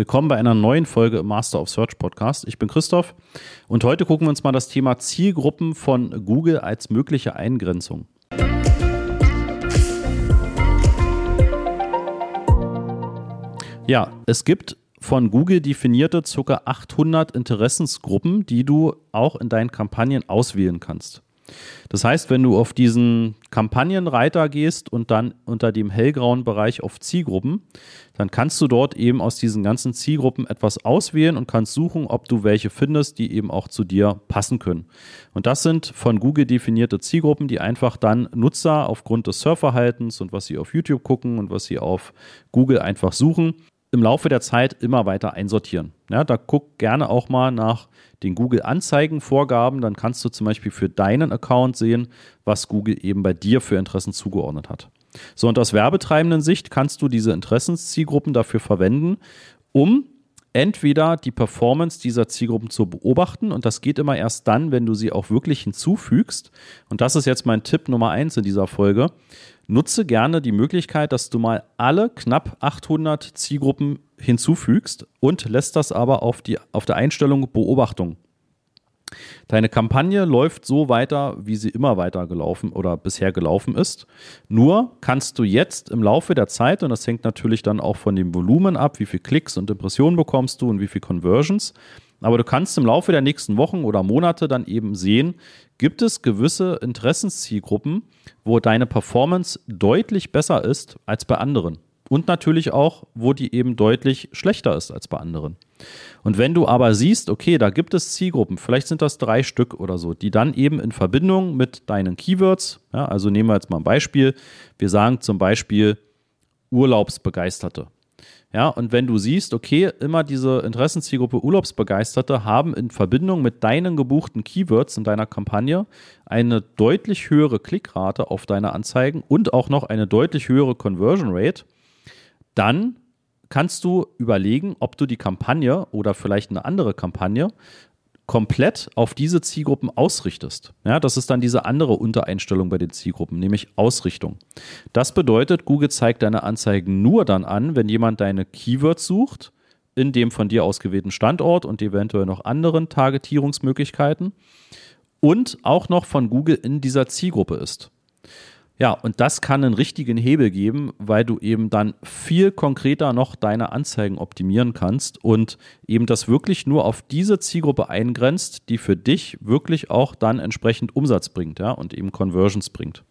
Willkommen bei einer neuen Folge im Master of Search Podcast. Ich bin Christoph und heute gucken wir uns mal das Thema Zielgruppen von Google als mögliche Eingrenzung. Ja, es gibt von Google definierte ca. 800 Interessensgruppen, die du auch in deinen Kampagnen auswählen kannst. Das heißt, wenn du auf diesen Kampagnenreiter gehst und dann unter dem hellgrauen Bereich auf Zielgruppen, dann kannst du dort eben aus diesen ganzen Zielgruppen etwas auswählen und kannst suchen, ob du welche findest, die eben auch zu dir passen können. Und das sind von Google definierte Zielgruppen, die einfach dann Nutzer aufgrund des Surfverhaltens und was sie auf YouTube gucken und was sie auf Google einfach suchen, im Laufe der Zeit immer weiter einsortieren. Ja, da guck gerne auch mal nach den Google-Anzeigen-Vorgaben. Dann kannst du zum Beispiel für deinen Account sehen, was Google eben bei dir für Interessen zugeordnet hat. So, und aus werbetreibenden Sicht kannst du diese Interessenszielgruppen dafür verwenden, um entweder die Performance dieser Zielgruppen zu beobachten und das geht immer erst dann, wenn du sie auch wirklich hinzufügst. Und das ist jetzt mein Tipp Nummer eins in dieser Folge. Nutze gerne die Möglichkeit, dass du mal alle knapp 800 Zielgruppen hinzufügst und lässt das aber auf, die, auf der Einstellung Beobachtung. Deine Kampagne läuft so weiter, wie sie immer weiter gelaufen oder bisher gelaufen ist. Nur kannst du jetzt im Laufe der Zeit, und das hängt natürlich dann auch von dem Volumen ab, wie viele Klicks und Impressionen bekommst du und wie viele Conversions, aber du kannst im Laufe der nächsten Wochen oder Monate dann eben sehen, gibt es gewisse Interessenszielgruppen, wo deine Performance deutlich besser ist als bei anderen. Und natürlich auch, wo die eben deutlich schlechter ist als bei anderen. Und wenn du aber siehst, okay, da gibt es Zielgruppen, vielleicht sind das drei Stück oder so, die dann eben in Verbindung mit deinen Keywords, ja, also nehmen wir jetzt mal ein Beispiel, wir sagen zum Beispiel Urlaubsbegeisterte. Ja, und wenn du siehst, okay, immer diese Interessenzielgruppe Urlaubsbegeisterte haben in Verbindung mit deinen gebuchten Keywords in deiner Kampagne eine deutlich höhere Klickrate auf deine Anzeigen und auch noch eine deutlich höhere Conversion Rate, dann kannst du überlegen, ob du die Kampagne oder vielleicht eine andere Kampagne komplett auf diese Zielgruppen ausrichtest. Ja, das ist dann diese andere Untereinstellung bei den Zielgruppen, nämlich Ausrichtung. Das bedeutet, Google zeigt deine Anzeigen nur dann an, wenn jemand deine Keywords sucht, in dem von dir ausgewählten Standort und eventuell noch anderen Targetierungsmöglichkeiten und auch noch von Google in dieser Zielgruppe ist. Ja, und das kann einen richtigen Hebel geben, weil du eben dann viel konkreter noch deine Anzeigen optimieren kannst und eben das wirklich nur auf diese Zielgruppe eingrenzt, die für dich wirklich auch dann entsprechend Umsatz bringt, ja, und eben Conversions bringt.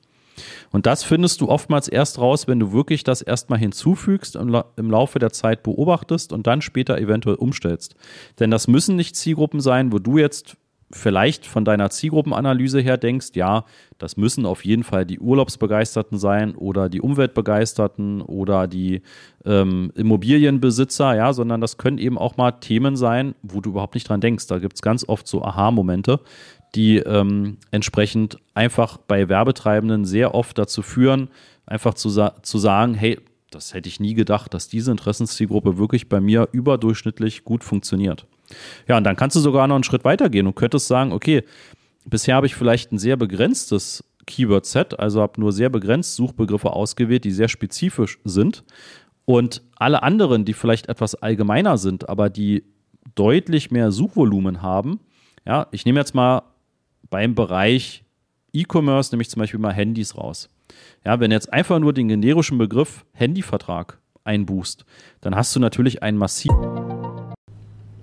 Und das findest du oftmals erst raus, wenn du wirklich das erstmal hinzufügst im Laufe der Zeit beobachtest und dann später eventuell umstellst. Denn das müssen nicht Zielgruppen sein, wo du jetzt vielleicht von deiner Zielgruppenanalyse her denkst, ja, das müssen auf jeden Fall die Urlaubsbegeisterten sein oder die Umweltbegeisterten oder die ähm, Immobilienbesitzer, ja, sondern das können eben auch mal Themen sein, wo du überhaupt nicht dran denkst. Da gibt es ganz oft so Aha-Momente, die ähm, entsprechend einfach bei Werbetreibenden sehr oft dazu führen, einfach zu, sa zu sagen, hey, das hätte ich nie gedacht, dass diese Interessenszielgruppe wirklich bei mir überdurchschnittlich gut funktioniert. Ja, und dann kannst du sogar noch einen Schritt weiter gehen und könntest sagen, okay, bisher habe ich vielleicht ein sehr begrenztes Keyword-Set, also habe nur sehr begrenzt Suchbegriffe ausgewählt, die sehr spezifisch sind. Und alle anderen, die vielleicht etwas allgemeiner sind, aber die deutlich mehr Suchvolumen haben, ja, ich nehme jetzt mal beim Bereich E-Commerce, nämlich zum Beispiel mal Handys raus. Ja, wenn jetzt einfach nur den generischen Begriff Handyvertrag einbuchst, dann hast du natürlich einen massiven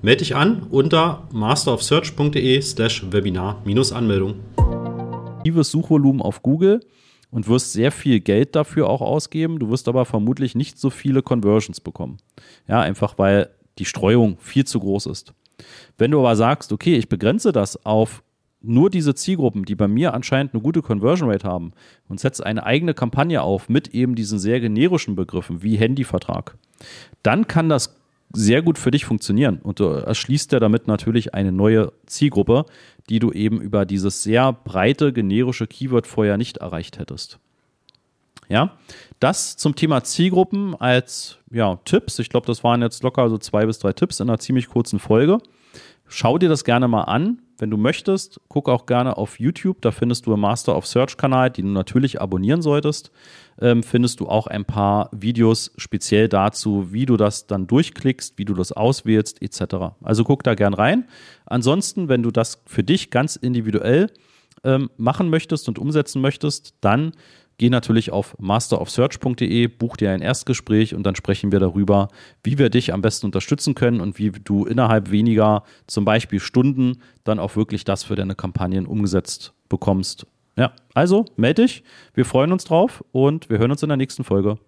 Melde dich an unter masterofsearch.de slash Webinar-Anmeldung. Suchvolumen auf Google und wirst sehr viel Geld dafür auch ausgeben. Du wirst aber vermutlich nicht so viele Conversions bekommen. Ja, einfach weil die Streuung viel zu groß ist. Wenn du aber sagst, okay, ich begrenze das auf nur diese Zielgruppen, die bei mir anscheinend eine gute Conversion Rate haben und setze eine eigene Kampagne auf mit eben diesen sehr generischen Begriffen wie Handyvertrag, dann kann das sehr gut für dich funktionieren. Und du erschließt ja damit natürlich eine neue Zielgruppe, die du eben über dieses sehr breite generische Keyword vorher nicht erreicht hättest. Ja, das zum Thema Zielgruppen als ja, Tipps. Ich glaube, das waren jetzt locker so zwei bis drei Tipps in einer ziemlich kurzen Folge. Schau dir das gerne mal an. Wenn du möchtest, guck auch gerne auf YouTube. Da findest du im Master of Search Kanal, den du natürlich abonnieren solltest. Ähm, findest du auch ein paar Videos speziell dazu, wie du das dann durchklickst, wie du das auswählst, etc. Also guck da gern rein. Ansonsten, wenn du das für dich ganz individuell ähm, machen möchtest und umsetzen möchtest, dann Geh natürlich auf masterofsearch.de, buch dir ein Erstgespräch und dann sprechen wir darüber, wie wir dich am besten unterstützen können und wie du innerhalb weniger, zum Beispiel Stunden, dann auch wirklich das für deine Kampagnen umgesetzt bekommst. Ja, also melde dich. Wir freuen uns drauf und wir hören uns in der nächsten Folge.